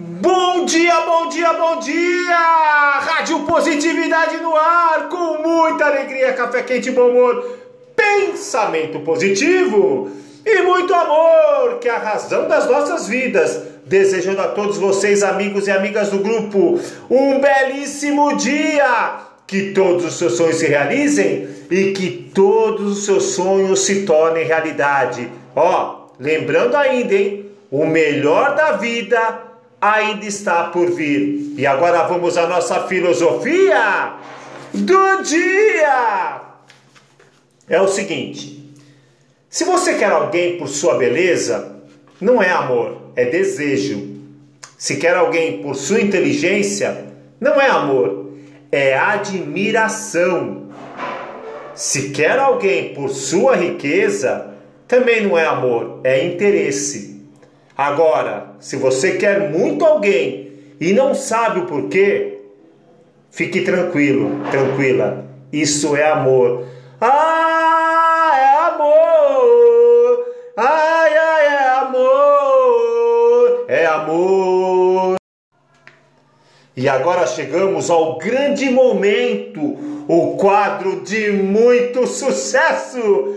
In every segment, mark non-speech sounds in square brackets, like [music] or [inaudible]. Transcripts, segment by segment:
Bom dia, bom dia, bom dia! Rádio Positividade no ar, com muita alegria, café quente, bom humor, pensamento positivo e muito amor, que é a razão das nossas vidas. Desejando a todos vocês, amigos e amigas do grupo, um belíssimo dia! Que todos os seus sonhos se realizem e que todos os seus sonhos se tornem realidade. Ó, lembrando ainda, hein? O melhor da vida ainda está por vir. E agora vamos à nossa filosofia do dia. É o seguinte: se você quer alguém por sua beleza, não é amor, é desejo. Se quer alguém por sua inteligência, não é amor, é admiração. Se quer alguém por sua riqueza, também não é amor, é interesse. Agora, se você quer muito alguém e não sabe o porquê, fique tranquilo, tranquila. Isso é amor. Ah, é amor. Ai, ai, é amor. É amor. E agora chegamos ao grande momento, o quadro de muito sucesso.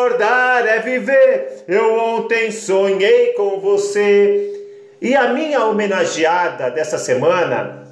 Recordar é viver. Eu ontem sonhei com você. E a minha homenageada dessa semana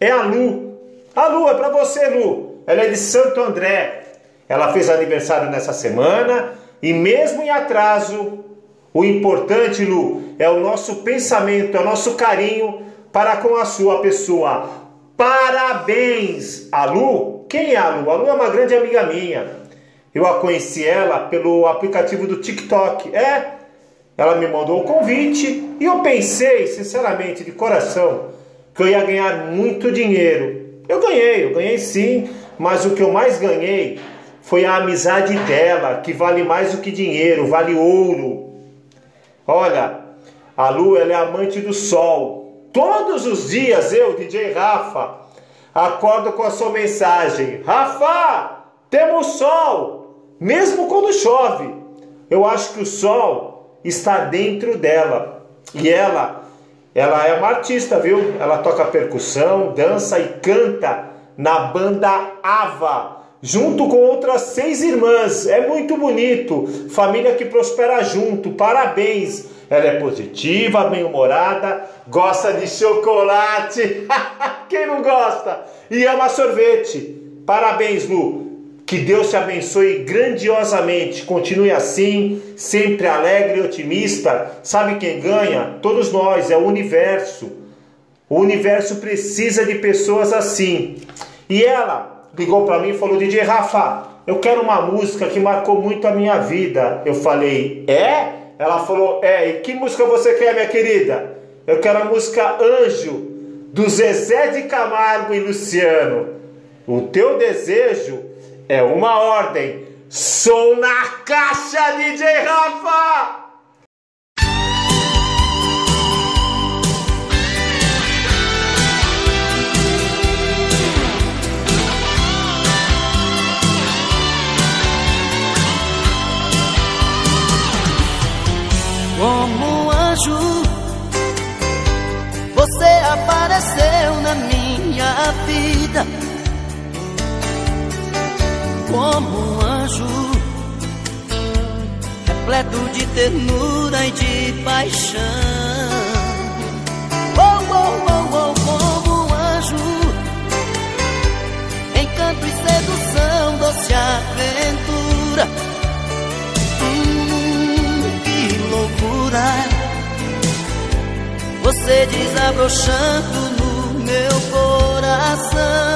é a Lu. A Lu é para você, Lu. Ela é de Santo André. Ela fez aniversário nessa semana e mesmo em atraso, o importante, Lu, é o nosso pensamento, é o nosso carinho para com a sua pessoa. Parabéns, a Lu. Quem é a Lu? A Lu é uma grande amiga minha. Eu a conheci ela pelo aplicativo do TikTok. É, ela me mandou o convite e eu pensei, sinceramente, de coração, que eu ia ganhar muito dinheiro. Eu ganhei, eu ganhei sim, mas o que eu mais ganhei foi a amizade dela, que vale mais do que dinheiro, vale ouro. Olha, a Lu ela é amante do sol. Todos os dias eu, DJ Rafa, acordo com a sua mensagem: Rafa, temos sol! Mesmo quando chove. Eu acho que o sol está dentro dela. E ela, ela é uma artista, viu? Ela toca percussão, dança e canta na banda Ava, junto com outras seis irmãs. É muito bonito. Família que prospera junto. Parabéns. Ela é positiva, bem-humorada, gosta de chocolate. [laughs] Quem não gosta? E ama sorvete. Parabéns, Lu. Que Deus te abençoe grandiosamente. Continue assim, sempre alegre e otimista. Sabe quem ganha? Todos nós, é o universo. O universo precisa de pessoas assim. E ela ligou para mim e falou: DJ Rafa, eu quero uma música que marcou muito a minha vida. Eu falei: É? Ela falou: É. E que música você quer, minha querida? Eu quero a música Anjo, do Zezé de Camargo e Luciano. O teu desejo é uma ordem. Som na caixa, DJ Rafa! Repleto de ternura e de paixão. Oh, oh, oh, oh, como um anjo, encanto e sedução, doce aventura. Hum, que loucura! Você desabrochando no meu coração.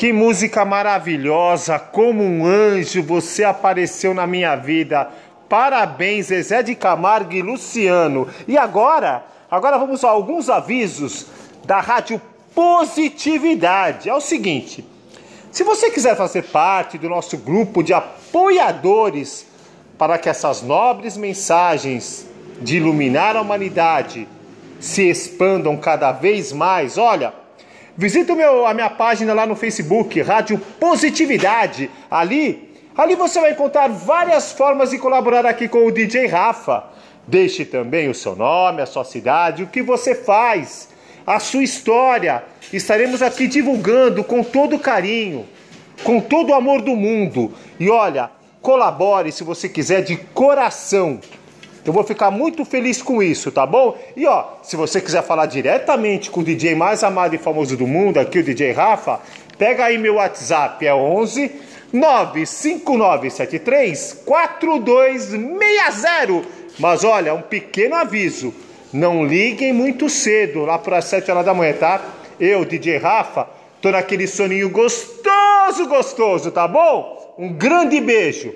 Que música maravilhosa, como um anjo você apareceu na minha vida. Parabéns, Zezé de Camargo e Luciano. E agora, agora vamos a alguns avisos da Rádio Positividade. É o seguinte: se você quiser fazer parte do nosso grupo de apoiadores para que essas nobres mensagens de iluminar a humanidade se expandam cada vez mais, olha, visita meu, a minha página lá no Facebook, Rádio Positividade. Ali, ali você vai encontrar várias formas de colaborar aqui com o DJ Rafa. Deixe também o seu nome, a sua cidade, o que você faz, a sua história. Estaremos aqui divulgando com todo carinho, com todo o amor do mundo. E olha, colabore se você quiser de coração. Eu vou ficar muito feliz com isso, tá bom? E ó, se você quiser falar diretamente com o DJ mais amado e famoso do mundo, aqui o DJ Rafa, pega aí meu WhatsApp, é 11 95973 4260. Mas olha, um pequeno aviso, não liguem muito cedo, lá para as 7 horas da manhã, tá? Eu, DJ Rafa, tô naquele soninho gostoso, gostoso, tá bom? Um grande beijo.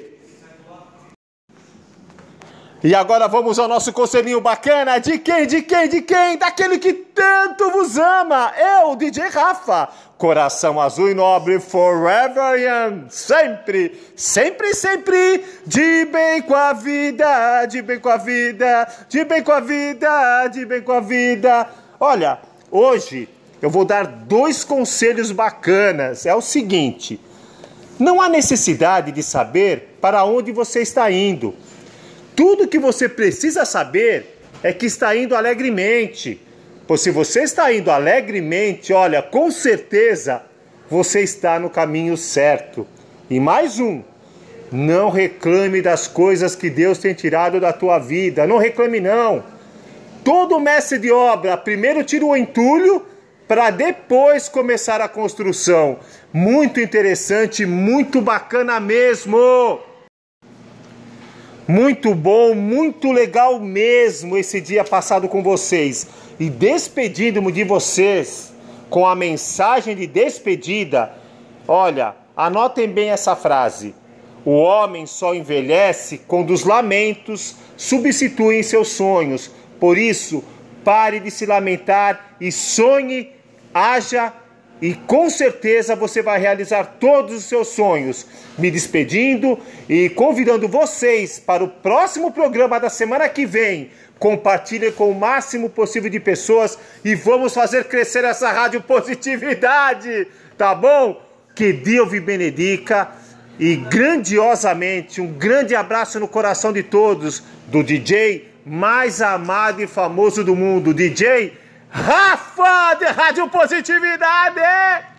E agora vamos ao nosso conselhinho bacana. De quem? De quem? De quem? Daquele que tanto vos ama. Eu, DJ Rafa. Coração azul e nobre, forever young. Sempre, sempre, sempre. De bem com a vida, de bem com a vida, de bem com a vida, de bem com a vida. Olha, hoje eu vou dar dois conselhos bacanas. É o seguinte: não há necessidade de saber para onde você está indo. Tudo que você precisa saber é que está indo alegremente. Pois se você está indo alegremente, olha, com certeza você está no caminho certo. E mais um, não reclame das coisas que Deus tem tirado da tua vida. Não reclame não. Todo mestre de obra primeiro tira o entulho para depois começar a construção. Muito interessante, muito bacana mesmo. Muito bom, muito legal mesmo esse dia passado com vocês. E despedindo-me de vocês com a mensagem de despedida, olha, anotem bem essa frase. O homem só envelhece quando os lamentos substituem seus sonhos. Por isso, pare de se lamentar e sonhe, haja e com certeza você vai realizar todos os seus sonhos. Me despedindo e convidando vocês para o próximo programa da semana que vem. Compartilhe com o máximo possível de pessoas e vamos fazer crescer essa rádio positividade, tá bom? Que Deus me benedica e grandiosamente um grande abraço no coração de todos do DJ mais amado e famoso do mundo, DJ Rafa de Rádio Positividade!